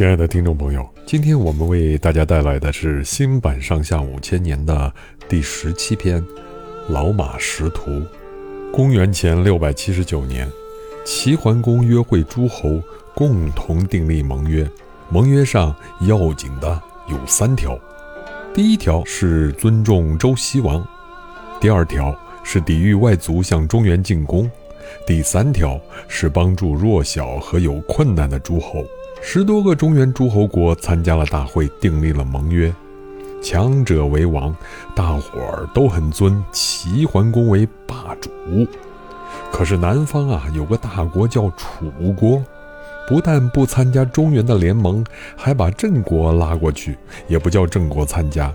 亲爱的听众朋友，今天我们为大家带来的是新版《上下五千年》的第十七篇《老马识途》。公元前六百七十九年，齐桓公约会诸侯，共同订立盟约。盟约上要紧的有三条：第一条是尊重周西王；第二条是抵御外族向中原进攻；第三条是帮助弱小和有困难的诸侯。十多个中原诸侯国参加了大会，订立了盟约，强者为王，大伙儿都很尊齐桓公为霸主。可是南方啊，有个大国叫楚国，不但不参加中原的联盟，还把郑国拉过去，也不叫郑国参加。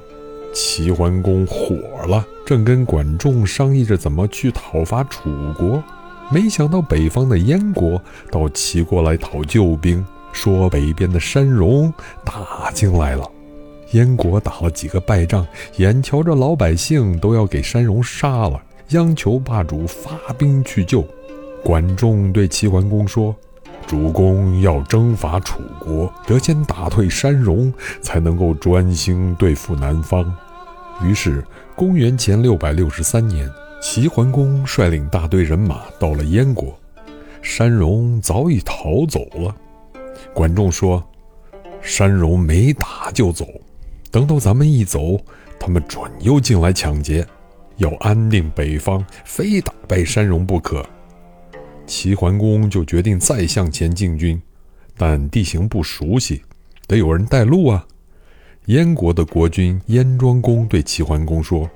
齐桓公火了，正跟管仲商议着怎么去讨伐楚国，没想到北方的燕国到齐国来讨救兵。说北边的山戎打进来了，燕国打了几个败仗，眼瞧着老百姓都要给山戎杀了，央求霸主发兵去救。管仲对齐桓公说：“主公要征伐楚国，得先打退山戎，才能够专心对付南方。”于是，公元前六百六十三年，齐桓公率领大队人马到了燕国，山戎早已逃走了。管仲说：“山戎没打就走，等到咱们一走，他们准又进来抢劫。要安定北方，非打败山戎不可。”齐桓公就决定再向前进军，但地形不熟悉，得有人带路啊。燕国的国君燕庄公对齐桓公说：“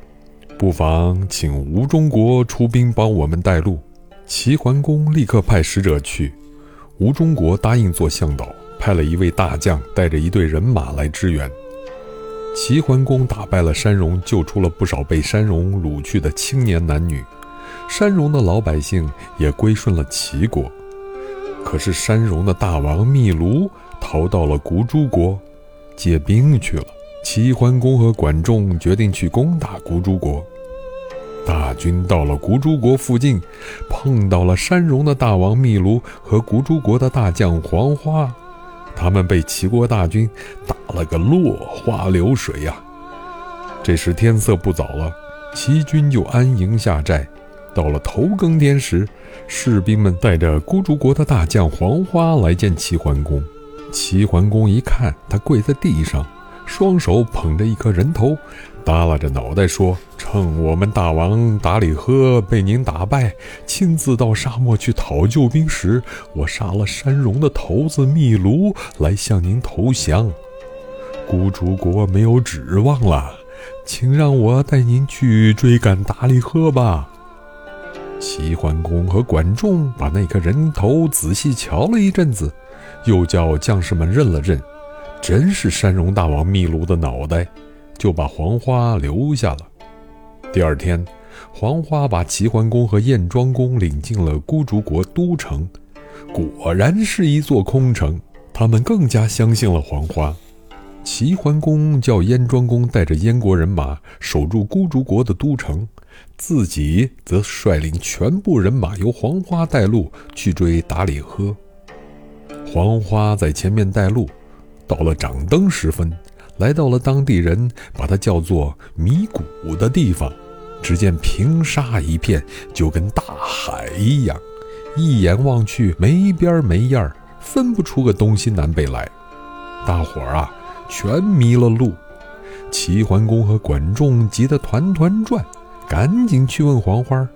不妨请吴中国出兵帮我们带路。”齐桓公立刻派使者去。吴中国答应做向导，派了一位大将带着一队人马来支援。齐桓公打败了山戎，救出了不少被山戎掳去的青年男女，山戎的老百姓也归顺了齐国。可是山戎的大王密卢逃到了古诸国，借兵去了。齐桓公和管仲决定去攻打古诸国。大军到了古诸国附近，碰到了山戎的大王密卢和古诸国的大将黄花，他们被齐国大军打了个落花流水呀。这时天色不早了，齐军就安营下寨。到了头更天时，士兵们带着孤竹国的大将黄花来见齐桓公。齐桓公一看，他跪在地上。双手捧着一颗人头，耷拉着脑袋说：“趁我们大王达里赫被您打败，亲自到沙漠去讨救兵时，我杀了山戎的头子秘卢，来向您投降。孤竹国没有指望了，请让我带您去追赶达里赫吧。”齐桓公和管仲把那颗人头仔细瞧了一阵子，又叫将士们认了认。真是山戎大王秘鲁的脑袋，就把黄花留下了。第二天，黄花把齐桓公和燕庄公领进了孤竹国都城，果然是一座空城。他们更加相信了黄花。齐桓公叫燕庄公带着燕国人马守住孤竹国的都城，自己则率领全部人马由黄花带路去追达里喝。黄花在前面带路。到了掌灯时分，来到了当地人把它叫做迷谷的地方。只见平沙一片，就跟大海一样，一眼望去没边没沿儿，分不出个东西南北来。大伙儿啊，全迷了路。齐桓公和管仲急得团团转，赶紧去问黄花：“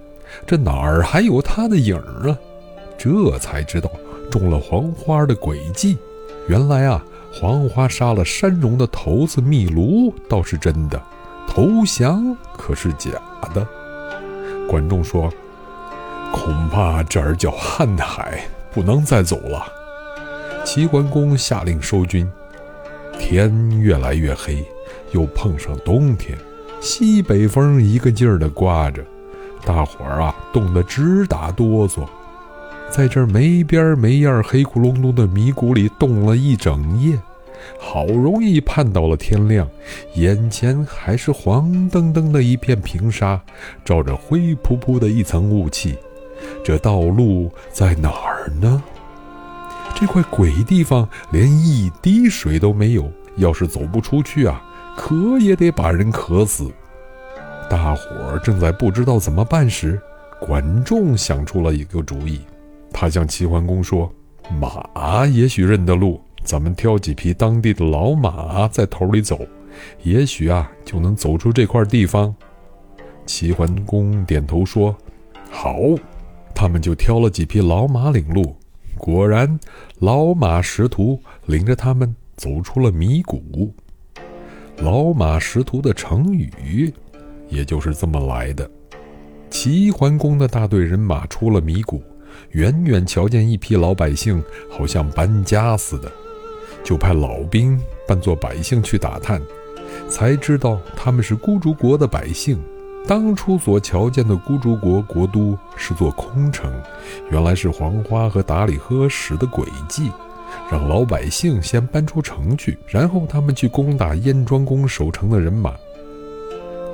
这哪儿还有他的影儿啊？”这才知道中了黄花的诡计。原来啊。黄花杀了山戎的头子密卢倒是真的，投降可是假的。管仲说：“恐怕这儿叫瀚海，不能再走了。”齐桓公下令收军。天越来越黑，又碰上冬天，西北风一个劲儿地刮着，大伙儿啊冻得直打哆嗦。在这没边没样、黑咕隆咚的迷谷里冻了一整夜，好容易盼到了天亮，眼前还是黄澄澄的一片平沙，罩着灰扑扑的一层雾气。这道路在哪儿呢？这这块鬼地方连一滴水都没有，要是走不出去啊，渴也得把人渴死。大伙儿正在不知道怎么办时，管仲想出了一个主意。他向齐桓公说：“马也许认得路，咱们挑几匹当地的老马在头里走，也许啊就能走出这块地方。”齐桓公点头说：“好。”他们就挑了几匹老马领路。果然，老马识途领着他们走出了迷谷。老马识途的成语。也就是这么来的。齐桓公的大队人马出了迷谷，远远瞧见一批老百姓，好像搬家似的，就派老兵扮作百姓去打探，才知道他们是孤竹国的百姓。当初所瞧见的孤竹国国都是座空城，原来是黄花和达里喝使的诡计，让老百姓先搬出城去，然后他们去攻打燕庄公守城的人马。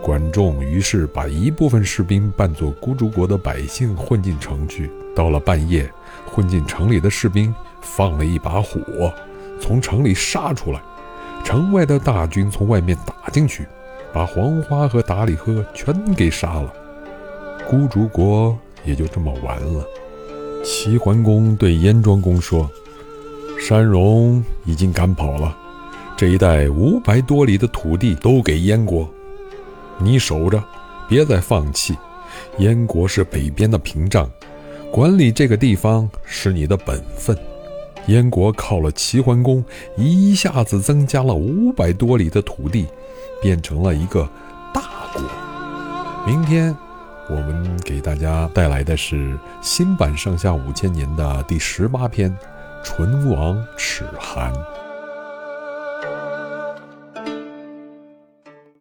管仲于是把一部分士兵扮作孤竹国的百姓混进城去。到了半夜，混进城里的士兵放了一把火，从城里杀出来。城外的大军从外面打进去，把黄花和达里呵全给杀了。孤竹国也就这么完了。齐桓公对燕庄公说：“山戎已经赶跑了，这一带五百多里的土地都给燕国。”你守着，别再放弃。燕国是北边的屏障，管理这个地方是你的本分。燕国靠了齐桓公，一下子增加了五百多里的土地，变成了一个大国。明天我们给大家带来的是新版《上下五千年》的第十八篇《唇亡齿寒》。